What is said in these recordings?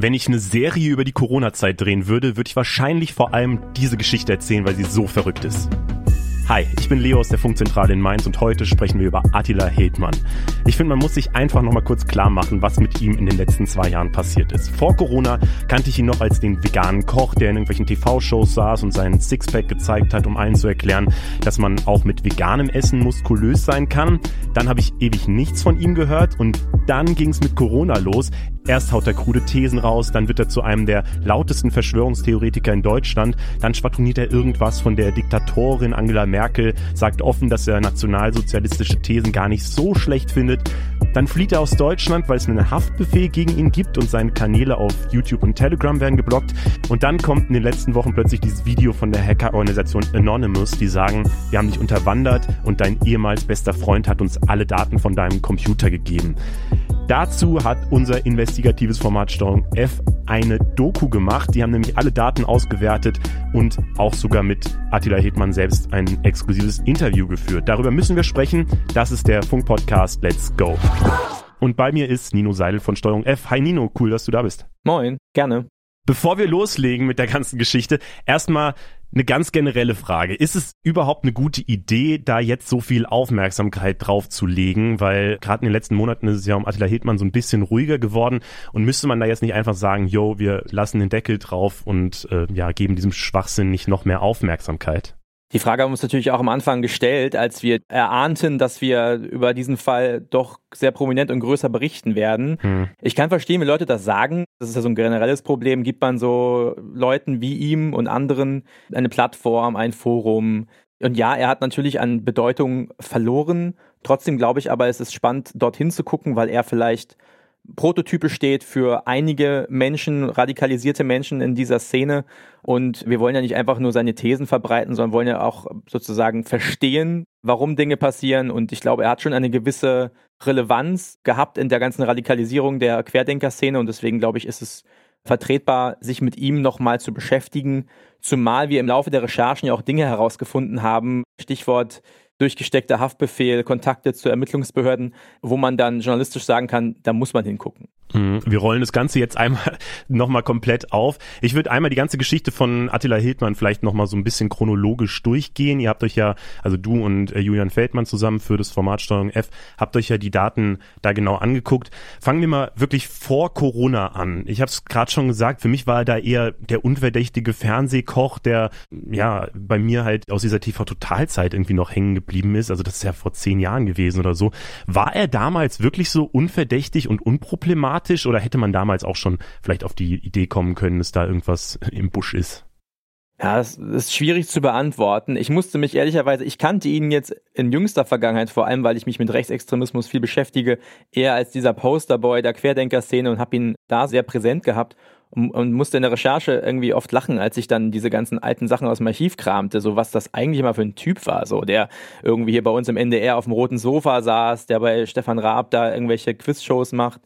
Wenn ich eine Serie über die Corona-Zeit drehen würde, würde ich wahrscheinlich vor allem diese Geschichte erzählen, weil sie so verrückt ist. Hi, ich bin Leo aus der Funkzentrale in Mainz und heute sprechen wir über Attila Hildmann. Ich finde, man muss sich einfach nochmal kurz klar machen, was mit ihm in den letzten zwei Jahren passiert ist. Vor Corona kannte ich ihn noch als den veganen Koch, der in irgendwelchen TV-Shows saß und seinen Sixpack gezeigt hat, um allen zu erklären, dass man auch mit veganem Essen muskulös sein kann. Dann habe ich ewig nichts von ihm gehört und dann ging es mit Corona los. Erst haut er krude Thesen raus, dann wird er zu einem der lautesten Verschwörungstheoretiker in Deutschland, dann schwadroniert er irgendwas von der Diktatorin Angela Merkel, sagt offen, dass er nationalsozialistische Thesen gar nicht so schlecht findet. Dann flieht er aus Deutschland, weil es einen Haftbefehl gegen ihn gibt und seine Kanäle auf YouTube und Telegram werden geblockt. Und dann kommt in den letzten Wochen plötzlich dieses Video von der Hackerorganisation Anonymous, die sagen, wir haben dich unterwandert und dein ehemals bester Freund hat uns alle Daten von deinem Computer gegeben. Dazu hat unser investigatives Format Steuerung F eine Doku gemacht. Die haben nämlich alle Daten ausgewertet und auch sogar mit Attila Hildmann selbst ein exklusives Interview geführt. Darüber müssen wir sprechen. Das ist der Funk-Podcast Let's Go. Und bei mir ist Nino Seidel von Steuerung F. Hi Nino, cool, dass du da bist. Moin, gerne. Bevor wir loslegen mit der ganzen Geschichte, erstmal eine ganz generelle Frage. Ist es überhaupt eine gute Idee, da jetzt so viel Aufmerksamkeit drauf zu legen? Weil gerade in den letzten Monaten ist es ja um Attila Hildmann so ein bisschen ruhiger geworden. Und müsste man da jetzt nicht einfach sagen, yo, wir lassen den Deckel drauf und äh, ja, geben diesem Schwachsinn nicht noch mehr Aufmerksamkeit? Die Frage haben wir uns natürlich auch am Anfang gestellt, als wir erahnten, dass wir über diesen Fall doch sehr prominent und größer berichten werden. Hm. Ich kann verstehen, wie Leute das sagen. Das ist ja so ein generelles Problem. Gibt man so Leuten wie ihm und anderen eine Plattform, ein Forum? Und ja, er hat natürlich an Bedeutung verloren. Trotzdem glaube ich aber, es ist spannend, dorthin zu gucken, weil er vielleicht Prototype steht für einige Menschen, radikalisierte Menschen in dieser Szene. Und wir wollen ja nicht einfach nur seine Thesen verbreiten, sondern wollen ja auch sozusagen verstehen, warum Dinge passieren. Und ich glaube, er hat schon eine gewisse Relevanz gehabt in der ganzen Radikalisierung der Querdenker-Szene. Und deswegen glaube ich, ist es vertretbar, sich mit ihm nochmal zu beschäftigen. Zumal wir im Laufe der Recherchen ja auch Dinge herausgefunden haben. Stichwort durchgesteckter Haftbefehl, Kontakte zu Ermittlungsbehörden, wo man dann journalistisch sagen kann, da muss man hingucken. Mhm. Wir rollen das Ganze jetzt einmal nochmal komplett auf. Ich würde einmal die ganze Geschichte von Attila Hildmann vielleicht nochmal so ein bisschen chronologisch durchgehen. Ihr habt euch ja, also du und äh, Julian Feldmann zusammen für das Format Steuerung F, habt euch ja die Daten da genau angeguckt. Fangen wir mal wirklich vor Corona an. Ich habe es gerade schon gesagt, für mich war er da eher der unverdächtige Fernsehkoch, der ja bei mir halt aus dieser TV-Totalzeit irgendwie noch hängen geblieben ist. Also das ist ja vor zehn Jahren gewesen oder so. War er damals wirklich so unverdächtig und unproblematisch oder hätte man damals auch schon vielleicht auf die Idee kommen können, dass da irgendwas im Busch ist? Ja, das ist schwierig zu beantworten. Ich musste mich ehrlicherweise, ich kannte ihn jetzt in jüngster Vergangenheit, vor allem weil ich mich mit Rechtsextremismus viel beschäftige, eher als dieser Posterboy der Querdenker-Szene und habe ihn da sehr präsent gehabt und, und, musste in der Recherche irgendwie oft lachen, als ich dann diese ganzen alten Sachen aus dem Archiv kramte, so was das eigentlich immer für ein Typ war, so der irgendwie hier bei uns im NDR auf dem roten Sofa saß, der bei Stefan Raab da irgendwelche Quizshows macht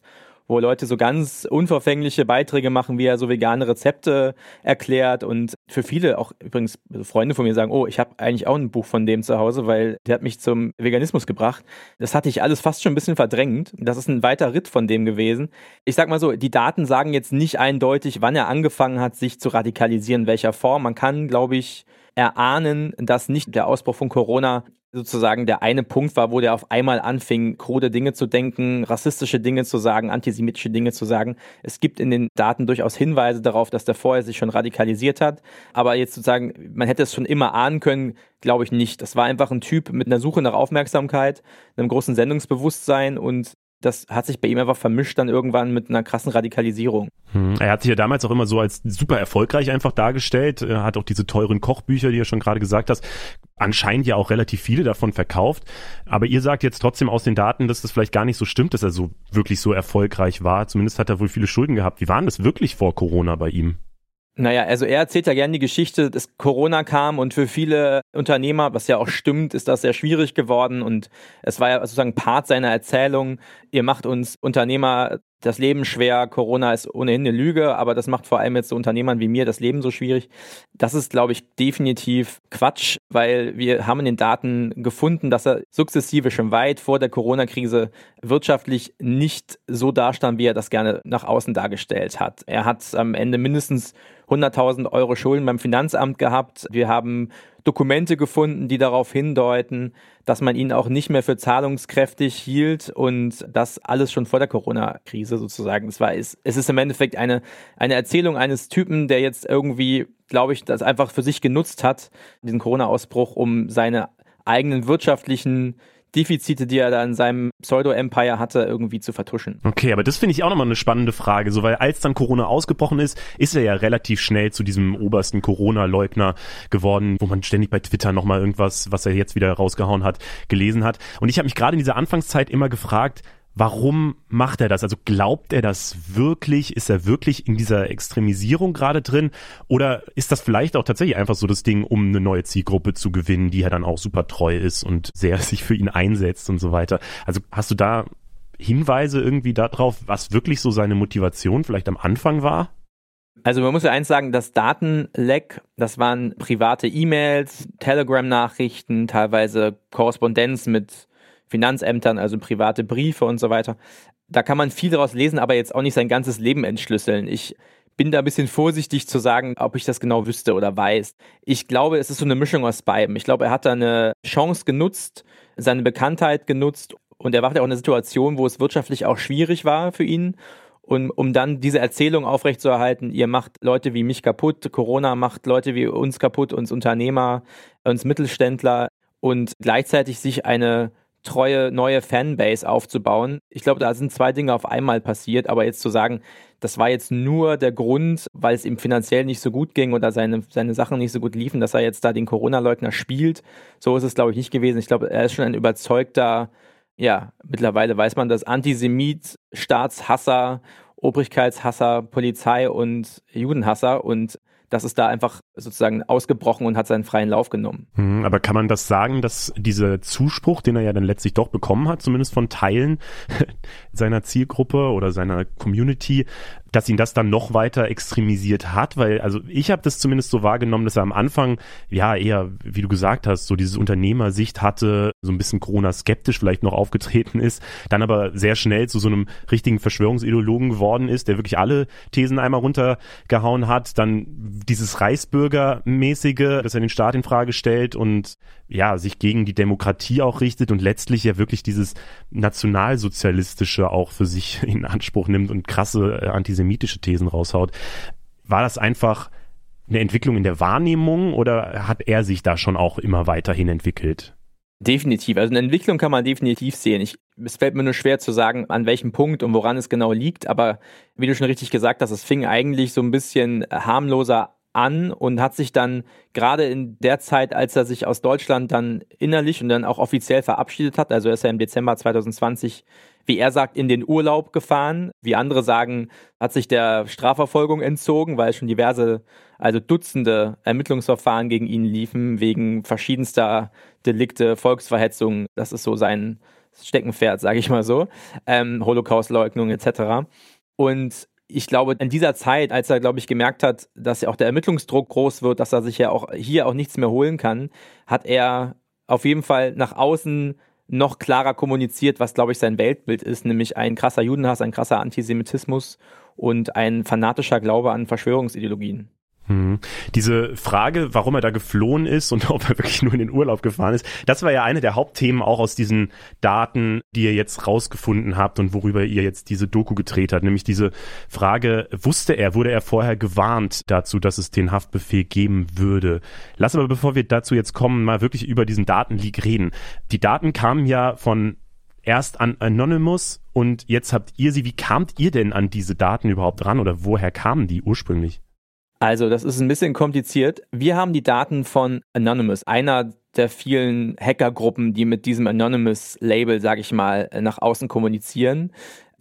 wo Leute so ganz unverfängliche Beiträge machen, wie er so vegane Rezepte erklärt. Und für viele, auch übrigens Freunde von mir sagen, oh, ich habe eigentlich auch ein Buch von dem zu Hause, weil der hat mich zum Veganismus gebracht. Das hatte ich alles fast schon ein bisschen verdrängt. Das ist ein weiter Ritt von dem gewesen. Ich sag mal so, die Daten sagen jetzt nicht eindeutig, wann er angefangen hat, sich zu radikalisieren, in welcher Form. Man kann, glaube ich, erahnen, dass nicht der Ausbruch von Corona sozusagen der eine Punkt war, wo der auf einmal anfing, krude Dinge zu denken, rassistische Dinge zu sagen, antisemitische Dinge zu sagen. Es gibt in den Daten durchaus Hinweise darauf, dass der vorher sich schon radikalisiert hat. Aber jetzt sozusagen, man hätte es schon immer ahnen können, glaube ich nicht. Das war einfach ein Typ mit einer Suche nach Aufmerksamkeit, einem großen Sendungsbewusstsein und das hat sich bei ihm einfach vermischt dann irgendwann mit einer krassen Radikalisierung. Hm. Er hat sich ja damals auch immer so als super erfolgreich einfach dargestellt. Er hat auch diese teuren Kochbücher, die du schon gerade gesagt hast, anscheinend ja auch relativ viele davon verkauft. Aber ihr sagt jetzt trotzdem aus den Daten, dass das vielleicht gar nicht so stimmt, dass er so wirklich so erfolgreich war. Zumindest hat er wohl viele Schulden gehabt. Wie waren das wirklich vor Corona bei ihm? Naja, also er erzählt ja gerne die Geschichte, dass Corona kam und für viele Unternehmer, was ja auch stimmt, ist das sehr schwierig geworden und es war ja sozusagen Part seiner Erzählung. Ihr macht uns Unternehmer das Leben schwer, Corona ist ohnehin eine Lüge, aber das macht vor allem jetzt so Unternehmern wie mir das Leben so schwierig. Das ist, glaube ich, definitiv Quatsch, weil wir haben in den Daten gefunden, dass er sukzessive schon weit vor der Corona-Krise wirtschaftlich nicht so dastand, wie er das gerne nach außen dargestellt hat. Er hat am Ende mindestens 100.000 Euro Schulden beim Finanzamt gehabt. Wir haben Dokumente gefunden, die darauf hindeuten, dass man ihn auch nicht mehr für zahlungskräftig hielt und das alles schon vor der Corona-Krise sozusagen. Es war, es, ist im Endeffekt eine, eine Erzählung eines Typen, der jetzt irgendwie, glaube ich, das einfach für sich genutzt hat, diesen Corona-Ausbruch, um seine eigenen wirtschaftlichen Defizite, die er da in seinem Pseudo-Empire hatte, irgendwie zu vertuschen. Okay, aber das finde ich auch nochmal eine spannende Frage, so weil als dann Corona ausgebrochen ist, ist er ja relativ schnell zu diesem obersten Corona-Leugner geworden, wo man ständig bei Twitter nochmal irgendwas, was er jetzt wieder rausgehauen hat, gelesen hat. Und ich habe mich gerade in dieser Anfangszeit immer gefragt, Warum macht er das? Also glaubt er das wirklich? Ist er wirklich in dieser Extremisierung gerade drin? Oder ist das vielleicht auch tatsächlich einfach so das Ding, um eine neue Zielgruppe zu gewinnen, die ja dann auch super treu ist und sehr sich für ihn einsetzt und so weiter? Also hast du da Hinweise irgendwie darauf, was wirklich so seine Motivation vielleicht am Anfang war? Also man muss ja eins sagen, das Datenleck, das waren private E-Mails, Telegram-Nachrichten, teilweise Korrespondenz mit Finanzämtern, also private Briefe und so weiter. Da kann man viel daraus lesen, aber jetzt auch nicht sein ganzes Leben entschlüsseln. Ich bin da ein bisschen vorsichtig zu sagen, ob ich das genau wüsste oder weiß. Ich glaube, es ist so eine Mischung aus beidem. Ich glaube, er hat da eine Chance genutzt, seine Bekanntheit genutzt und er war ja auch in einer Situation, wo es wirtschaftlich auch schwierig war für ihn. Und um dann diese Erzählung aufrechtzuerhalten, ihr macht Leute wie mich kaputt, Corona macht Leute wie uns kaputt, uns Unternehmer, uns Mittelständler und gleichzeitig sich eine treue neue Fanbase aufzubauen. Ich glaube, da sind zwei Dinge auf einmal passiert, aber jetzt zu sagen, das war jetzt nur der Grund, weil es ihm finanziell nicht so gut ging oder seine, seine Sachen nicht so gut liefen, dass er jetzt da den Corona-Leugner spielt. So ist es, glaube ich, nicht gewesen. Ich glaube, er ist schon ein überzeugter, ja, mittlerweile weiß man das, Antisemit, Staatshasser, Obrigkeitshasser, Polizei und Judenhasser und das ist da einfach sozusagen ausgebrochen und hat seinen freien Lauf genommen. Mhm, aber kann man das sagen, dass dieser Zuspruch, den er ja dann letztlich doch bekommen hat, zumindest von Teilen seiner Zielgruppe oder seiner Community, dass ihn das dann noch weiter extremisiert hat, weil also ich habe das zumindest so wahrgenommen, dass er am Anfang ja eher, wie du gesagt hast, so diese Unternehmersicht hatte, so ein bisschen Corona-skeptisch vielleicht noch aufgetreten ist, dann aber sehr schnell zu so einem richtigen Verschwörungsideologen geworden ist, der wirklich alle Thesen einmal runtergehauen hat, dann dieses Reichsbürgermäßige, dass er den Staat in Frage stellt und ja, sich gegen die Demokratie auch richtet und letztlich ja wirklich dieses nationalsozialistische auch für sich in Anspruch nimmt und krasse äh, antisemitische Thesen raushaut. War das einfach eine Entwicklung in der Wahrnehmung oder hat er sich da schon auch immer weiterhin entwickelt? Definitiv. Also eine Entwicklung kann man definitiv sehen. Ich, es fällt mir nur schwer zu sagen, an welchem Punkt und woran es genau liegt. Aber wie du schon richtig gesagt hast, es fing eigentlich so ein bisschen harmloser an und hat sich dann gerade in der Zeit, als er sich aus Deutschland dann innerlich und dann auch offiziell verabschiedet hat, also er ist ja im Dezember 2020, wie er sagt, in den Urlaub gefahren, wie andere sagen, hat sich der Strafverfolgung entzogen, weil schon diverse, also Dutzende Ermittlungsverfahren gegen ihn liefen, wegen verschiedenster Delikte, Volksverhetzung, das ist so sein Steckenpferd, sage ich mal so, ähm, Holocaustleugnung etc. Und ich glaube, in dieser Zeit, als er, glaube ich, gemerkt hat, dass ja auch der Ermittlungsdruck groß wird, dass er sich ja auch hier auch nichts mehr holen kann, hat er auf jeden Fall nach außen noch klarer kommuniziert, was, glaube ich, sein Weltbild ist, nämlich ein krasser Judenhass, ein krasser Antisemitismus und ein fanatischer Glaube an Verschwörungsideologien. Hm. Diese Frage, warum er da geflohen ist und ob er wirklich nur in den Urlaub gefahren ist, das war ja eine der Hauptthemen auch aus diesen Daten, die ihr jetzt rausgefunden habt und worüber ihr jetzt diese Doku gedreht habt, nämlich diese Frage, wusste er, wurde er vorher gewarnt dazu, dass es den Haftbefehl geben würde? Lass aber, bevor wir dazu jetzt kommen, mal wirklich über diesen Datenleak reden. Die Daten kamen ja von erst an Anonymous und jetzt habt ihr sie. Wie kamt ihr denn an diese Daten überhaupt ran oder woher kamen die ursprünglich? Also, das ist ein bisschen kompliziert. Wir haben die Daten von Anonymous, einer der vielen Hackergruppen, die mit diesem Anonymous-Label, sage ich mal, nach außen kommunizieren.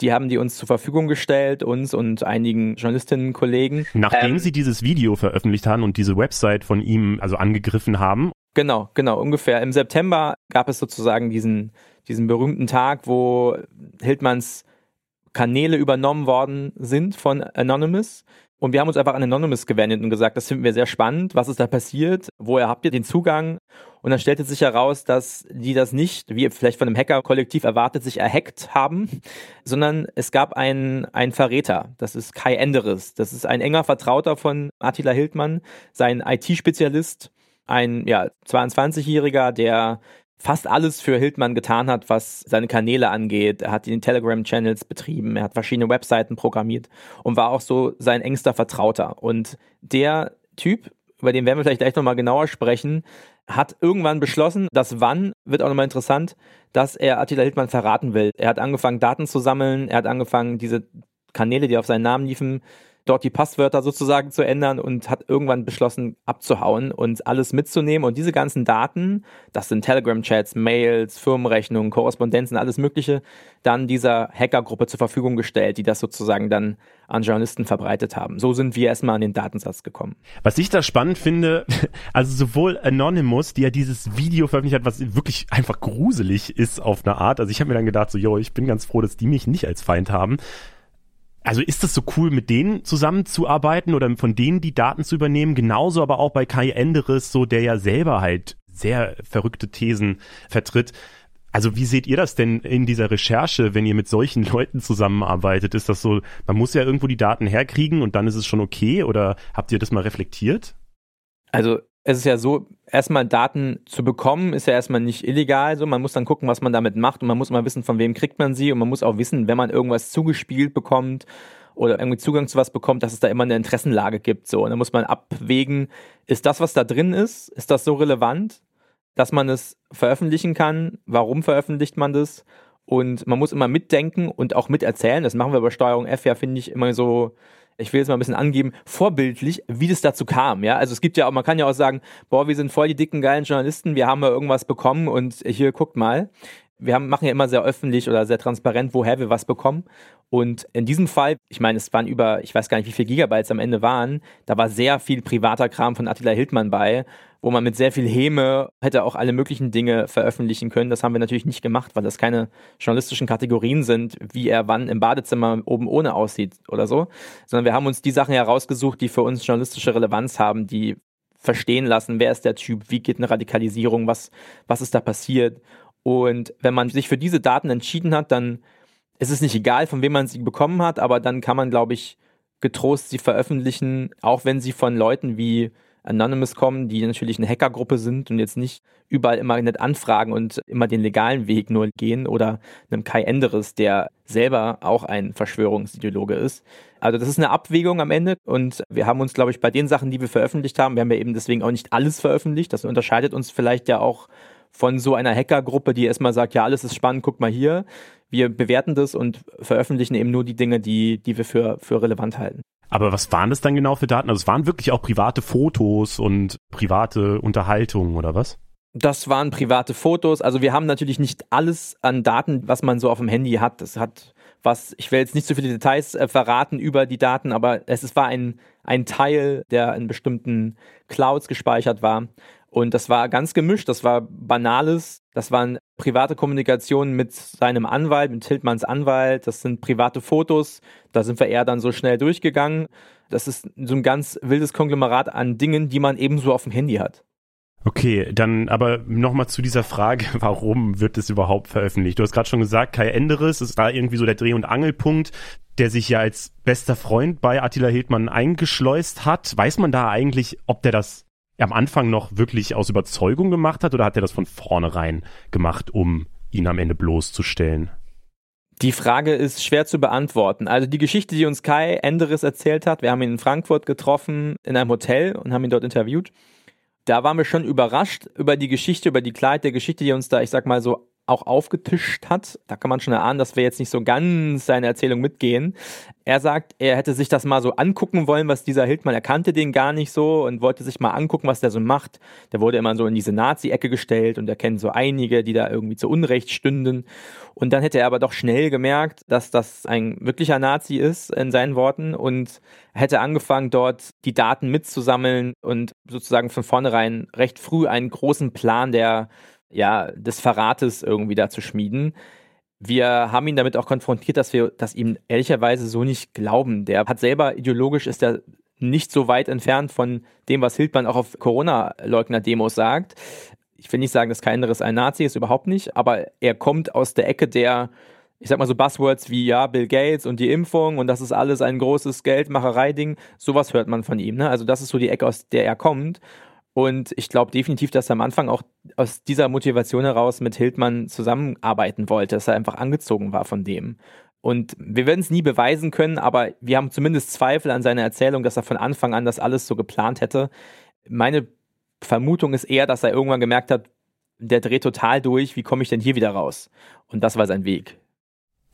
Die haben die uns zur Verfügung gestellt, uns und einigen Journalistinnen, Kollegen. Nachdem ähm, sie dieses Video veröffentlicht haben und diese Website von ihm also angegriffen haben. Genau, genau, ungefähr. Im September gab es sozusagen diesen, diesen berühmten Tag, wo Hildmanns Kanäle übernommen worden sind von Anonymous. Und wir haben uns einfach an Anonymous gewendet und gesagt, das finden wir sehr spannend, was ist da passiert, woher habt ihr den Zugang? Und dann stellte sich heraus, dass die das nicht, wie vielleicht von einem Hacker-Kollektiv erwartet, sich erhackt haben, sondern es gab einen, einen Verräter. Das ist Kai Enderes. Das ist ein enger Vertrauter von Attila Hildmann, sein IT-Spezialist, ein ja, 22-Jähriger, der fast alles für Hildmann getan hat, was seine Kanäle angeht. Er hat die Telegram-Channels betrieben, er hat verschiedene Webseiten programmiert und war auch so sein engster Vertrauter. Und der Typ, über den werden wir vielleicht gleich nochmal genauer sprechen, hat irgendwann beschlossen, dass wann, wird auch nochmal interessant, dass er Attila Hildmann verraten will. Er hat angefangen, Daten zu sammeln, er hat angefangen, diese Kanäle, die auf seinen Namen liefen, dort die Passwörter sozusagen zu ändern und hat irgendwann beschlossen abzuhauen und alles mitzunehmen und diese ganzen Daten, das sind Telegram-Chats, Mails, Firmenrechnungen, Korrespondenzen, alles Mögliche, dann dieser Hackergruppe zur Verfügung gestellt, die das sozusagen dann an Journalisten verbreitet haben. So sind wir erstmal an den Datensatz gekommen. Was ich da spannend finde, also sowohl Anonymous, die ja dieses Video veröffentlicht hat, was wirklich einfach gruselig ist auf eine Art. Also ich habe mir dann gedacht, so, yo, ich bin ganz froh, dass die mich nicht als Feind haben. Also ist das so cool, mit denen zusammenzuarbeiten oder von denen die Daten zu übernehmen? Genauso aber auch bei Kai Enderes, so der ja selber halt sehr verrückte Thesen vertritt. Also wie seht ihr das denn in dieser Recherche, wenn ihr mit solchen Leuten zusammenarbeitet? Ist das so, man muss ja irgendwo die Daten herkriegen und dann ist es schon okay oder habt ihr das mal reflektiert? Also es ist ja so, erstmal Daten zu bekommen, ist ja erstmal nicht illegal. So, man muss dann gucken, was man damit macht und man muss mal wissen, von wem kriegt man sie und man muss auch wissen, wenn man irgendwas zugespielt bekommt oder irgendwie Zugang zu was bekommt, dass es da immer eine Interessenlage gibt. So, und dann muss man abwägen, ist das, was da drin ist, ist das so relevant, dass man es veröffentlichen kann? Warum veröffentlicht man das? Und man muss immer mitdenken und auch miterzählen. Das machen wir bei Steuerung F ja, finde ich, immer so ich will jetzt mal ein bisschen angeben, vorbildlich, wie das dazu kam. Ja, also es gibt ja auch, man kann ja auch sagen, boah, wir sind voll die dicken, geilen Journalisten, wir haben ja irgendwas bekommen und hier guckt mal. Wir haben, machen ja immer sehr öffentlich oder sehr transparent, woher wir was bekommen. Und in diesem Fall, ich meine, es waren über, ich weiß gar nicht, wie viele Gigabytes am Ende waren, da war sehr viel privater Kram von Attila Hildmann bei, wo man mit sehr viel Häme hätte auch alle möglichen Dinge veröffentlichen können. Das haben wir natürlich nicht gemacht, weil das keine journalistischen Kategorien sind, wie er wann im Badezimmer oben ohne aussieht oder so, sondern wir haben uns die Sachen herausgesucht, die für uns journalistische Relevanz haben, die verstehen lassen, wer ist der Typ, wie geht eine Radikalisierung, was, was ist da passiert. Und wenn man sich für diese Daten entschieden hat, dann es ist nicht egal, von wem man sie bekommen hat, aber dann kann man, glaube ich, getrost sie veröffentlichen, auch wenn sie von Leuten wie Anonymous kommen, die natürlich eine Hackergruppe sind und jetzt nicht überall immer nicht anfragen und immer den legalen Weg nur gehen oder einem Kai Enderes, der selber auch ein Verschwörungsideologe ist. Also das ist eine Abwägung am Ende und wir haben uns, glaube ich, bei den Sachen, die wir veröffentlicht haben, wir haben ja eben deswegen auch nicht alles veröffentlicht, das unterscheidet uns vielleicht ja auch von so einer Hackergruppe, die erstmal sagt, ja, alles ist spannend, guck mal hier. Wir bewerten das und veröffentlichen eben nur die Dinge, die, die wir für, für relevant halten. Aber was waren das dann genau für Daten? Also es waren wirklich auch private Fotos und private Unterhaltungen oder was? Das waren private Fotos. Also wir haben natürlich nicht alles an Daten, was man so auf dem Handy hat. Das hat was, ich will jetzt nicht zu viele Details äh, verraten über die Daten, aber es, es war ein, ein Teil, der in bestimmten Clouds gespeichert war. Und das war ganz gemischt, das war Banales, das waren private Kommunikationen mit seinem Anwalt, mit Hildmanns Anwalt, das sind private Fotos, da sind wir eher dann so schnell durchgegangen. Das ist so ein ganz wildes Konglomerat an Dingen, die man ebenso auf dem Handy hat. Okay, dann aber nochmal zu dieser Frage, warum wird es überhaupt veröffentlicht? Du hast gerade schon gesagt, Kai Enderes ist da irgendwie so der Dreh- und Angelpunkt, der sich ja als bester Freund bei Attila Hildmann eingeschleust hat. Weiß man da eigentlich, ob der das am Anfang noch wirklich aus Überzeugung gemacht hat oder hat er das von vornherein gemacht, um ihn am Ende bloßzustellen? Die Frage ist schwer zu beantworten. Also die Geschichte, die uns Kai Enderes erzählt hat, wir haben ihn in Frankfurt getroffen, in einem Hotel und haben ihn dort interviewt. Da waren wir schon überrascht über die Geschichte, über die Klarheit der Geschichte, die uns da, ich sag mal so, auch aufgetischt hat. Da kann man schon erahnen, dass wir jetzt nicht so ganz seine Erzählung mitgehen. Er sagt, er hätte sich das mal so angucken wollen, was dieser Hildmann, er kannte den gar nicht so und wollte sich mal angucken, was der so macht. Der wurde immer so in diese Nazi-Ecke gestellt und er kennt so einige, die da irgendwie zu Unrecht stünden. Und dann hätte er aber doch schnell gemerkt, dass das ein wirklicher Nazi ist, in seinen Worten, und hätte angefangen, dort die Daten mitzusammeln und sozusagen von vornherein recht früh einen großen Plan der ja, des Verrates irgendwie da zu schmieden. Wir haben ihn damit auch konfrontiert, dass wir das ihm ehrlicherweise so nicht glauben. Der hat selber ideologisch ist er nicht so weit entfernt von dem, was Hildmann auch auf Corona-Leugner-Demos sagt. Ich will nicht sagen, dass kein anderes ein Nazi ist, überhaupt nicht, aber er kommt aus der Ecke der, ich sag mal so Buzzwords wie ja, Bill Gates und die Impfung und das ist alles ein großes Geldmacherei-Ding. Sowas hört man von ihm. Ne? Also das ist so die Ecke, aus der er kommt. Und ich glaube definitiv, dass er am Anfang auch aus dieser Motivation heraus mit Hildmann zusammenarbeiten wollte, dass er einfach angezogen war von dem. Und wir werden es nie beweisen können, aber wir haben zumindest Zweifel an seiner Erzählung, dass er von Anfang an das alles so geplant hätte. Meine Vermutung ist eher, dass er irgendwann gemerkt hat, der dreht total durch, wie komme ich denn hier wieder raus? Und das war sein Weg.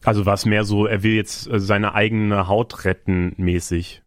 Also war es mehr so, er will jetzt äh, seine eigene Haut retten mäßig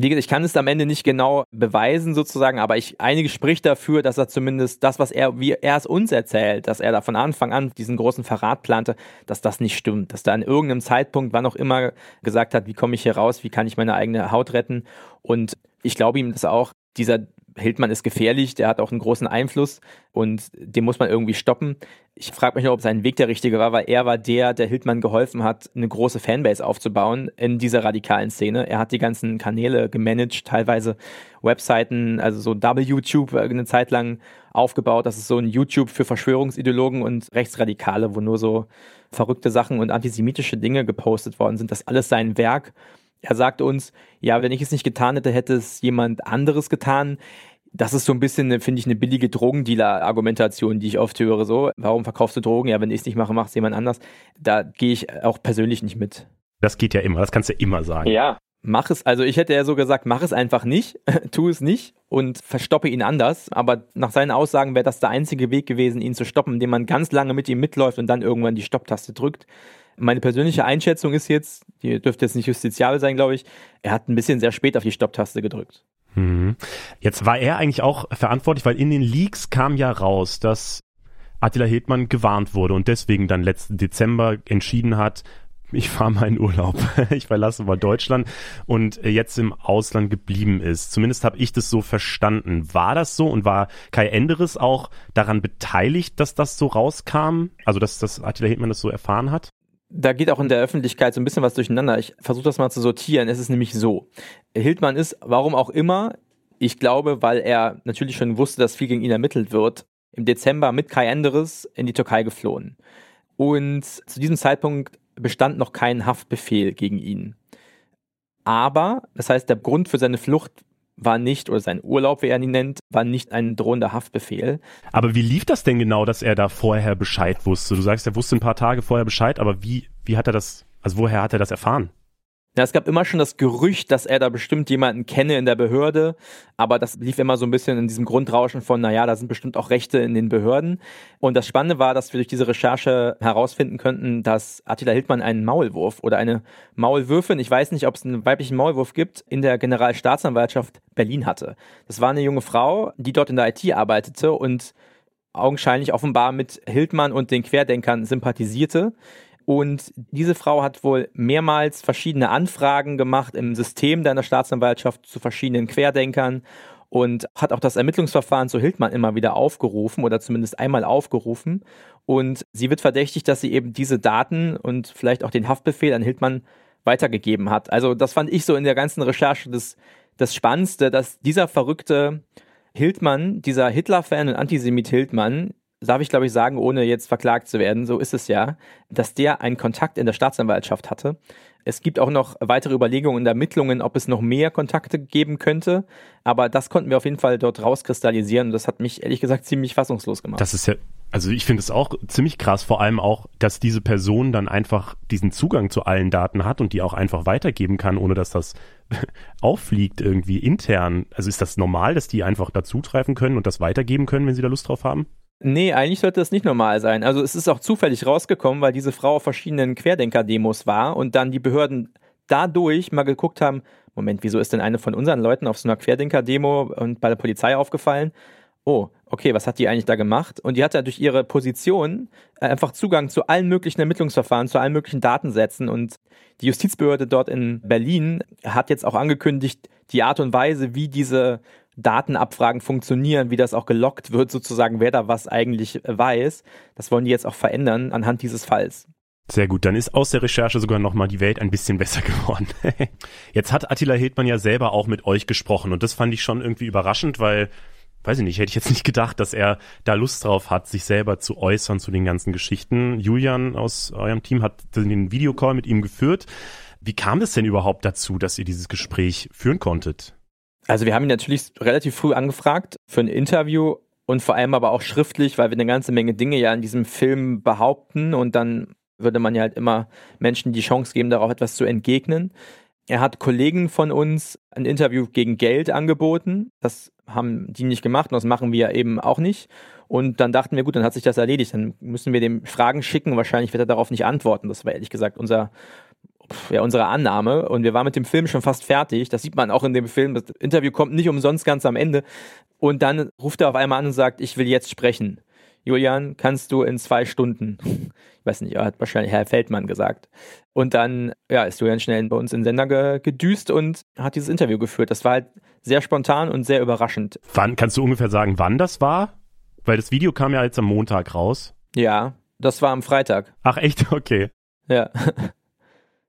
wie gesagt, ich kann es am Ende nicht genau beweisen sozusagen, aber ich, einige spricht dafür, dass er zumindest das, was er, wie er es uns erzählt, dass er da von Anfang an diesen großen Verrat plante, dass das nicht stimmt, dass da an irgendeinem Zeitpunkt, wann auch immer, gesagt hat, wie komme ich hier raus, wie kann ich meine eigene Haut retten. Und ich glaube ihm das auch, dieser Hildmann ist gefährlich, der hat auch einen großen Einfluss und den muss man irgendwie stoppen. Ich frage mich nur, ob sein Weg der richtige war, weil er war der, der Hildmann geholfen hat, eine große Fanbase aufzubauen in dieser radikalen Szene. Er hat die ganzen Kanäle gemanagt, teilweise Webseiten, also so Double YouTube eine Zeit lang aufgebaut. Das ist so ein YouTube für Verschwörungsideologen und Rechtsradikale, wo nur so verrückte Sachen und antisemitische Dinge gepostet worden sind. Das alles sein Werk. Er sagt uns, ja, wenn ich es nicht getan hätte, hätte es jemand anderes getan das ist so ein bisschen, finde ich, eine billige Drogendealer-Argumentation, die ich oft höre. So, warum verkaufst du Drogen? Ja, wenn ich es nicht mache, macht es jemand anders. Da gehe ich auch persönlich nicht mit. Das geht ja immer, das kannst du ja immer sagen. Ja. Mach es, also ich hätte ja so gesagt, mach es einfach nicht, tu es nicht und verstoppe ihn anders. Aber nach seinen Aussagen wäre das der einzige Weg gewesen, ihn zu stoppen, indem man ganz lange mit ihm mitläuft und dann irgendwann die Stopptaste drückt. Meine persönliche Einschätzung ist jetzt, die dürfte jetzt nicht justiziabel sein, glaube ich, er hat ein bisschen sehr spät auf die Stopptaste gedrückt. Mhm. Jetzt war er eigentlich auch verantwortlich, weil in den Leaks kam ja raus, dass Attila Hildmann gewarnt wurde und deswegen dann letzten Dezember entschieden hat, ich fahre mal in Urlaub, ich verlasse mal Deutschland und jetzt im Ausland geblieben ist. Zumindest habe ich das so verstanden. War das so und war Kai Enderes auch daran beteiligt, dass das so rauskam? Also dass, dass Attila Hildmann das so erfahren hat? Da geht auch in der Öffentlichkeit so ein bisschen was durcheinander. Ich versuche das mal zu sortieren. Es ist nämlich so. Hildmann ist, warum auch immer, ich glaube, weil er natürlich schon wusste, dass viel gegen ihn ermittelt wird, im Dezember mit Kai Enderes in die Türkei geflohen. Und zu diesem Zeitpunkt bestand noch kein Haftbefehl gegen ihn. Aber, das heißt, der Grund für seine Flucht war nicht, oder sein Urlaub, wie er ihn nennt, war nicht ein drohender Haftbefehl. Aber wie lief das denn genau, dass er da vorher Bescheid wusste? Du sagst, er wusste ein paar Tage vorher Bescheid, aber wie, wie hat er das, also woher hat er das erfahren? Ja, es gab immer schon das Gerücht, dass er da bestimmt jemanden kenne in der Behörde, aber das lief immer so ein bisschen in diesem Grundrauschen von, naja, da sind bestimmt auch Rechte in den Behörden. Und das Spannende war, dass wir durch diese Recherche herausfinden könnten, dass Attila Hildmann einen Maulwurf oder eine Maulwürfin, ich weiß nicht, ob es einen weiblichen Maulwurf gibt, in der Generalstaatsanwaltschaft Berlin hatte. Das war eine junge Frau, die dort in der IT arbeitete und augenscheinlich offenbar mit Hildmann und den Querdenkern sympathisierte. Und diese Frau hat wohl mehrmals verschiedene Anfragen gemacht im System deiner Staatsanwaltschaft zu verschiedenen Querdenkern und hat auch das Ermittlungsverfahren zu Hildmann immer wieder aufgerufen oder zumindest einmal aufgerufen. Und sie wird verdächtigt, dass sie eben diese Daten und vielleicht auch den Haftbefehl an Hildmann weitergegeben hat. Also das fand ich so in der ganzen Recherche das, das Spannendste, dass dieser verrückte Hildmann, dieser Hitler-Fan und Antisemit Hildmann, darf ich glaube ich sagen, ohne jetzt verklagt zu werden, so ist es ja, dass der einen Kontakt in der Staatsanwaltschaft hatte. Es gibt auch noch weitere Überlegungen und Ermittlungen, ob es noch mehr Kontakte geben könnte. Aber das konnten wir auf jeden Fall dort rauskristallisieren und das hat mich ehrlich gesagt ziemlich fassungslos gemacht. Das ist ja, also ich finde es auch ziemlich krass, vor allem auch, dass diese Person dann einfach diesen Zugang zu allen Daten hat und die auch einfach weitergeben kann, ohne dass das auffliegt irgendwie intern. Also ist das normal, dass die einfach dazugreifen können und das weitergeben können, wenn sie da Lust drauf haben? Nee, eigentlich sollte das nicht normal sein. Also es ist auch zufällig rausgekommen, weil diese Frau auf verschiedenen Querdenker-Demos war und dann die Behörden dadurch mal geguckt haben, Moment, wieso ist denn eine von unseren Leuten auf so einer Querdenker-Demo und bei der Polizei aufgefallen? Oh, okay, was hat die eigentlich da gemacht? Und die hat ja durch ihre Position einfach Zugang zu allen möglichen Ermittlungsverfahren, zu allen möglichen Datensätzen. Und die Justizbehörde dort in Berlin hat jetzt auch angekündigt, die Art und Weise, wie diese Datenabfragen funktionieren, wie das auch gelockt wird, sozusagen, wer da was eigentlich weiß. Das wollen die jetzt auch verändern anhand dieses Falls. Sehr gut, dann ist aus der Recherche sogar nochmal die Welt ein bisschen besser geworden. Jetzt hat Attila Hildmann ja selber auch mit euch gesprochen und das fand ich schon irgendwie überraschend, weil, weiß ich nicht, hätte ich jetzt nicht gedacht, dass er da Lust drauf hat, sich selber zu äußern zu den ganzen Geschichten. Julian aus eurem Team hat den Videocall mit ihm geführt. Wie kam es denn überhaupt dazu, dass ihr dieses Gespräch führen konntet? Also wir haben ihn natürlich relativ früh angefragt für ein Interview und vor allem aber auch schriftlich, weil wir eine ganze Menge Dinge ja in diesem Film behaupten und dann würde man ja halt immer Menschen die Chance geben, darauf etwas zu entgegnen. Er hat Kollegen von uns ein Interview gegen Geld angeboten. Das haben die nicht gemacht und das machen wir eben auch nicht. Und dann dachten wir, gut, dann hat sich das erledigt. Dann müssen wir dem Fragen schicken. Wahrscheinlich wird er darauf nicht antworten. Das war ehrlich gesagt unser, ja, unsere Annahme. Und wir waren mit dem Film schon fast fertig. Das sieht man auch in dem Film. Das Interview kommt nicht umsonst ganz am Ende. Und dann ruft er auf einmal an und sagt, ich will jetzt sprechen. Julian, kannst du in zwei Stunden? Ich weiß nicht, er hat wahrscheinlich Herr Feldmann gesagt. Und dann ja, ist Julian schnell bei uns in den Sender ge gedüst und hat dieses Interview geführt. Das war halt sehr spontan und sehr überraschend. Wann kannst du ungefähr sagen, wann das war? Weil das Video kam ja jetzt am Montag raus. Ja, das war am Freitag. Ach echt? Okay. Ja.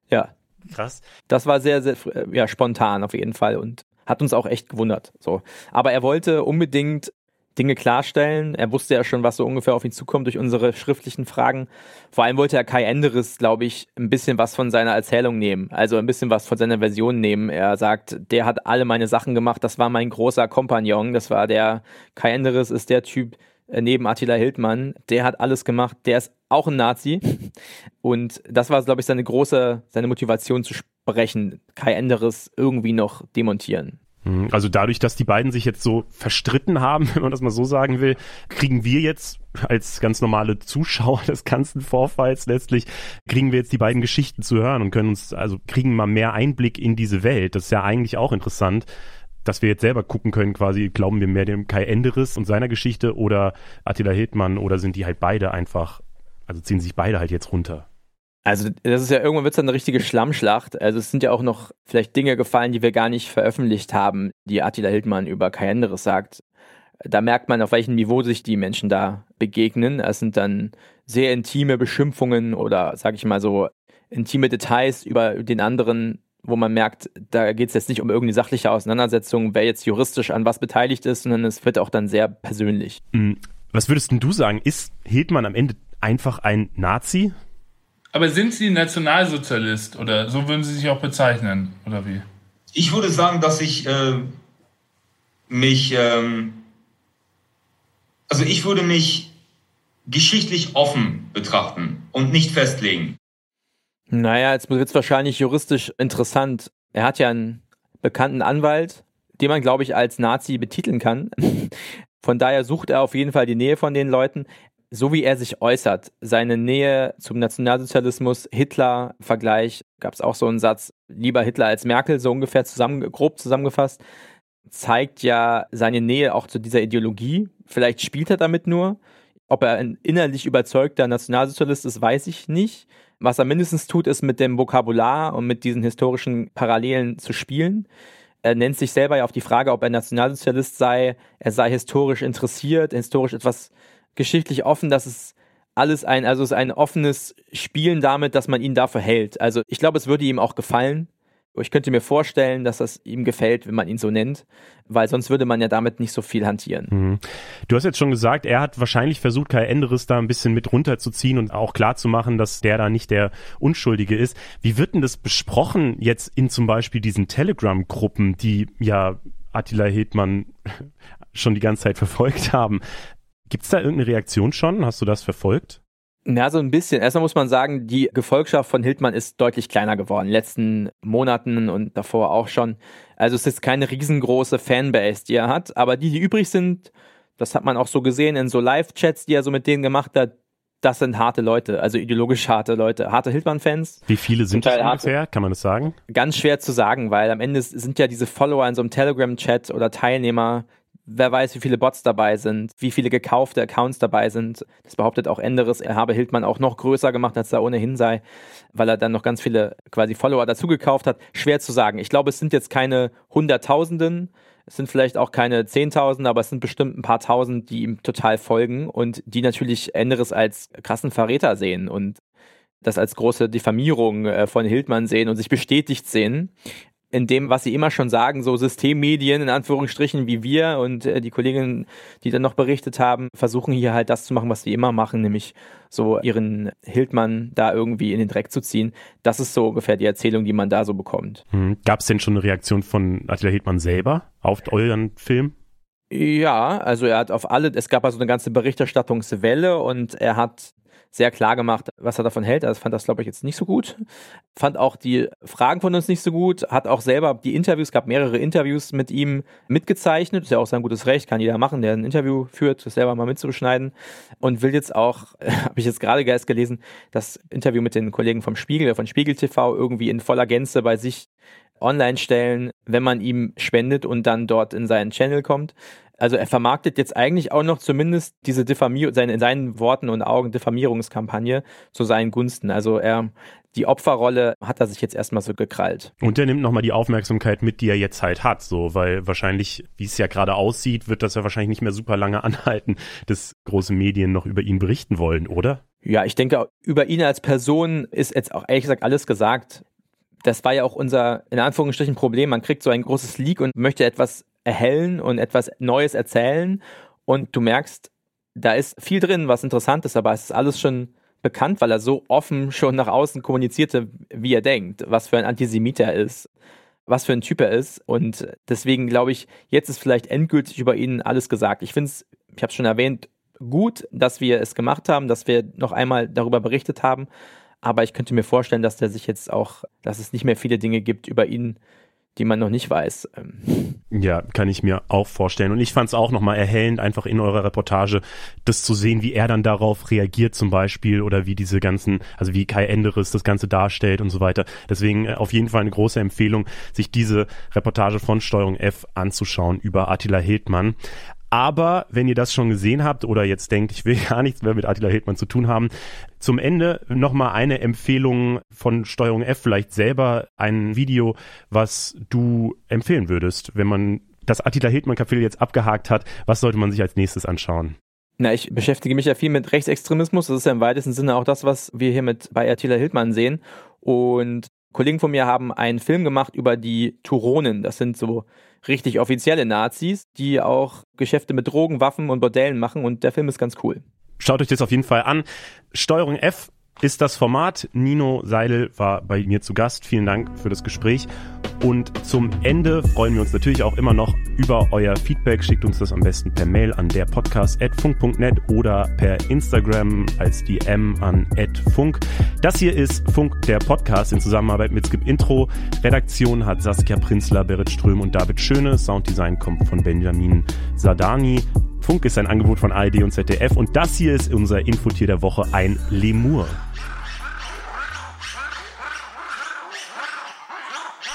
Ja. Krass. Das war sehr, sehr ja, spontan auf jeden Fall und hat uns auch echt gewundert. So. Aber er wollte unbedingt Dinge klarstellen. Er wusste ja schon, was so ungefähr auf ihn zukommt durch unsere schriftlichen Fragen. Vor allem wollte er Kai Enderes, glaube ich, ein bisschen was von seiner Erzählung nehmen. Also ein bisschen was von seiner Version nehmen. Er sagt, der hat alle meine Sachen gemacht. Das war mein großer Kompagnon. Das war der, Kai Enderes ist der Typ, äh, neben Attila Hildmann, der hat alles gemacht, der ist auch ein Nazi. Und das war, glaube ich, seine große, seine Motivation zu sprechen, Kai Enderes irgendwie noch demontieren. Mhm. Also dadurch, dass die beiden sich jetzt so verstritten haben, wenn man das mal so sagen will, kriegen wir jetzt als ganz normale Zuschauer des ganzen Vorfalls letztlich, kriegen wir jetzt die beiden Geschichten zu hören und können uns, also kriegen mal mehr Einblick in diese Welt. Das ist ja eigentlich auch interessant, dass wir jetzt selber gucken können, quasi, glauben wir mehr dem Kai Enderes und seiner Geschichte oder Attila Hildmann oder sind die halt beide einfach, also ziehen sich beide halt jetzt runter. Also das ist ja irgendwann wird es eine richtige Schlammschlacht. Also es sind ja auch noch vielleicht Dinge gefallen, die wir gar nicht veröffentlicht haben, die Attila Hildmann über Kai Henderes sagt. Da merkt man, auf welchem Niveau sich die Menschen da begegnen. Es sind dann sehr intime Beschimpfungen oder, sag ich mal so, intime Details über den anderen, wo man merkt, da geht es jetzt nicht um irgendeine sachliche Auseinandersetzung, wer jetzt juristisch an was beteiligt ist, sondern es wird auch dann sehr persönlich. Hm, was würdest denn du sagen? Ist Hildmann am Ende einfach ein Nazi? Aber sind Sie Nationalsozialist oder so würden Sie sich auch bezeichnen oder wie? Ich würde sagen, dass ich äh, mich, ähm, also ich würde mich geschichtlich offen betrachten und nicht festlegen. Naja, jetzt wird es wahrscheinlich juristisch interessant. Er hat ja einen bekannten Anwalt, den man, glaube ich, als Nazi betiteln kann. Von daher sucht er auf jeden Fall die Nähe von den Leuten so wie er sich äußert, seine Nähe zum Nationalsozialismus, Hitler-Vergleich, gab es auch so einen Satz, lieber Hitler als Merkel, so ungefähr zusammen, grob zusammengefasst, zeigt ja seine Nähe auch zu dieser Ideologie. Vielleicht spielt er damit nur. Ob er ein innerlich überzeugter Nationalsozialist ist, weiß ich nicht. Was er mindestens tut, ist mit dem Vokabular und mit diesen historischen Parallelen zu spielen. Er nennt sich selber ja auf die Frage, ob er Nationalsozialist sei. Er sei historisch interessiert, historisch etwas geschichtlich offen, dass es alles ein, also es ein offenes Spielen damit, dass man ihn dafür hält. Also ich glaube, es würde ihm auch gefallen. Ich könnte mir vorstellen, dass das ihm gefällt, wenn man ihn so nennt, weil sonst würde man ja damit nicht so viel hantieren. Mhm. Du hast jetzt schon gesagt, er hat wahrscheinlich versucht, Kai Enderes da ein bisschen mit runterzuziehen und auch klarzumachen, dass der da nicht der Unschuldige ist. Wie wird denn das besprochen jetzt in zum Beispiel diesen Telegram-Gruppen, die ja Attila Hildmann schon die ganze Zeit verfolgt haben? Gibt es da irgendeine Reaktion schon? Hast du das verfolgt? Ja, so ein bisschen. Erstmal muss man sagen, die Gefolgschaft von Hildmann ist deutlich kleiner geworden. In den letzten Monaten und davor auch schon. Also es ist keine riesengroße Fanbase, die er hat. Aber die, die übrig sind, das hat man auch so gesehen in so Live-Chats, die er so mit denen gemacht hat, das sind harte Leute, also ideologisch harte Leute, harte Hildmann-Fans. Wie viele sind das ungefähr? Kann man das sagen? Ganz schwer zu sagen, weil am Ende sind ja diese Follower in so einem Telegram-Chat oder Teilnehmer, Wer weiß, wie viele Bots dabei sind, wie viele gekaufte Accounts dabei sind. Das behauptet auch Enderes. Er habe Hildmann auch noch größer gemacht, als er ohnehin sei, weil er dann noch ganz viele quasi Follower dazu gekauft hat. Schwer zu sagen. Ich glaube, es sind jetzt keine Hunderttausenden. Es sind vielleicht auch keine Zehntausend, aber es sind bestimmt ein paar Tausend, die ihm total folgen und die natürlich Enderes als krassen Verräter sehen und das als große Diffamierung äh, von Hildmann sehen und sich bestätigt sehen in dem, was sie immer schon sagen, so Systemmedien in Anführungsstrichen wie wir und äh, die Kolleginnen, die dann noch berichtet haben, versuchen hier halt das zu machen, was sie immer machen, nämlich so ihren Hildmann da irgendwie in den Dreck zu ziehen. Das ist so ungefähr die Erzählung, die man da so bekommt. Hm. Gab es denn schon eine Reaktion von Attila Hildmann selber auf euren Film? Ja, also er hat auf alle, es gab also eine ganze Berichterstattungswelle und er hat sehr klar gemacht, was er davon hält. Also fand das, glaube ich, jetzt nicht so gut. Fand auch die Fragen von uns nicht so gut. Hat auch selber die Interviews, gab mehrere Interviews mit ihm mitgezeichnet. Ist ja auch sein gutes Recht, kann jeder machen, der ein Interview führt, das selber mal mitzuschneiden. Und will jetzt auch, habe ich jetzt gerade erst gelesen, das Interview mit den Kollegen vom Spiegel, von Spiegel TV irgendwie in voller Gänze bei sich online stellen, wenn man ihm spendet und dann dort in seinen Channel kommt. Also er vermarktet jetzt eigentlich auch noch zumindest diese Diffamierung, seine, in seinen Worten und Augen Diffamierungskampagne zu seinen Gunsten. Also er, die Opferrolle hat er sich jetzt erstmal so gekrallt. Und er nimmt nochmal die Aufmerksamkeit mit, die er jetzt halt hat, so, weil wahrscheinlich, wie es ja gerade aussieht, wird das ja wahrscheinlich nicht mehr super lange anhalten, dass große Medien noch über ihn berichten wollen, oder? Ja, ich denke, über ihn als Person ist jetzt auch ehrlich gesagt alles gesagt das war ja auch unser, in Anführungsstrichen, Problem. Man kriegt so ein großes Leak und möchte etwas erhellen und etwas Neues erzählen. Und du merkst, da ist viel drin, was interessant ist, aber es ist alles schon bekannt, weil er so offen schon nach außen kommunizierte, wie er denkt, was für ein Antisemit er ist, was für ein Typ er ist. Und deswegen glaube ich, jetzt ist vielleicht endgültig über ihn alles gesagt. Ich finde es, ich habe es schon erwähnt, gut, dass wir es gemacht haben, dass wir noch einmal darüber berichtet haben. Aber ich könnte mir vorstellen, dass der sich jetzt auch, dass es nicht mehr viele Dinge gibt über ihn, die man noch nicht weiß. Ähm. Ja, kann ich mir auch vorstellen. Und ich fand es auch nochmal erhellend, einfach in eurer Reportage, das zu sehen, wie er dann darauf reagiert zum Beispiel oder wie diese ganzen, also wie Kai Enderes das Ganze darstellt und so weiter. Deswegen äh, auf jeden Fall eine große Empfehlung, sich diese Reportage von Steuerung F anzuschauen über Attila Hildmann. Aber wenn ihr das schon gesehen habt oder jetzt denkt, ich will gar nichts mehr mit Attila Hildmann zu tun haben, zum Ende nochmal eine Empfehlung von Steuerung F, vielleicht selber ein Video, was du empfehlen würdest, wenn man das Attila Hildmann-Kapitel jetzt abgehakt hat, was sollte man sich als nächstes anschauen? Na, ich beschäftige mich ja viel mit Rechtsextremismus. Das ist ja im weitesten Sinne auch das, was wir hier mit bei Attila Hildmann sehen. Und Kollegen von mir haben einen Film gemacht über die Turonen. Das sind so richtig offizielle Nazis, die auch Geschäfte mit Drogen, Waffen und Bordellen machen und der Film ist ganz cool. Schaut euch das auf jeden Fall an. Steuerung F ist das Format. Nino Seidel war bei mir zu Gast. Vielen Dank für das Gespräch. Und zum Ende freuen wir uns natürlich auch immer noch über euer Feedback. Schickt uns das am besten per Mail an derpodcast.funk.net oder per Instagram als DM an @funk. Das hier ist Funk, der Podcast in Zusammenarbeit mit Skip Intro. Redaktion hat Saskia Prinzler, Berit Ström und David Schöne. Sounddesign kommt von Benjamin Sadani. Funk ist ein Angebot von ARD und ZDF und das hier ist unser Infotier der Woche, ein Lemur.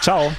下午。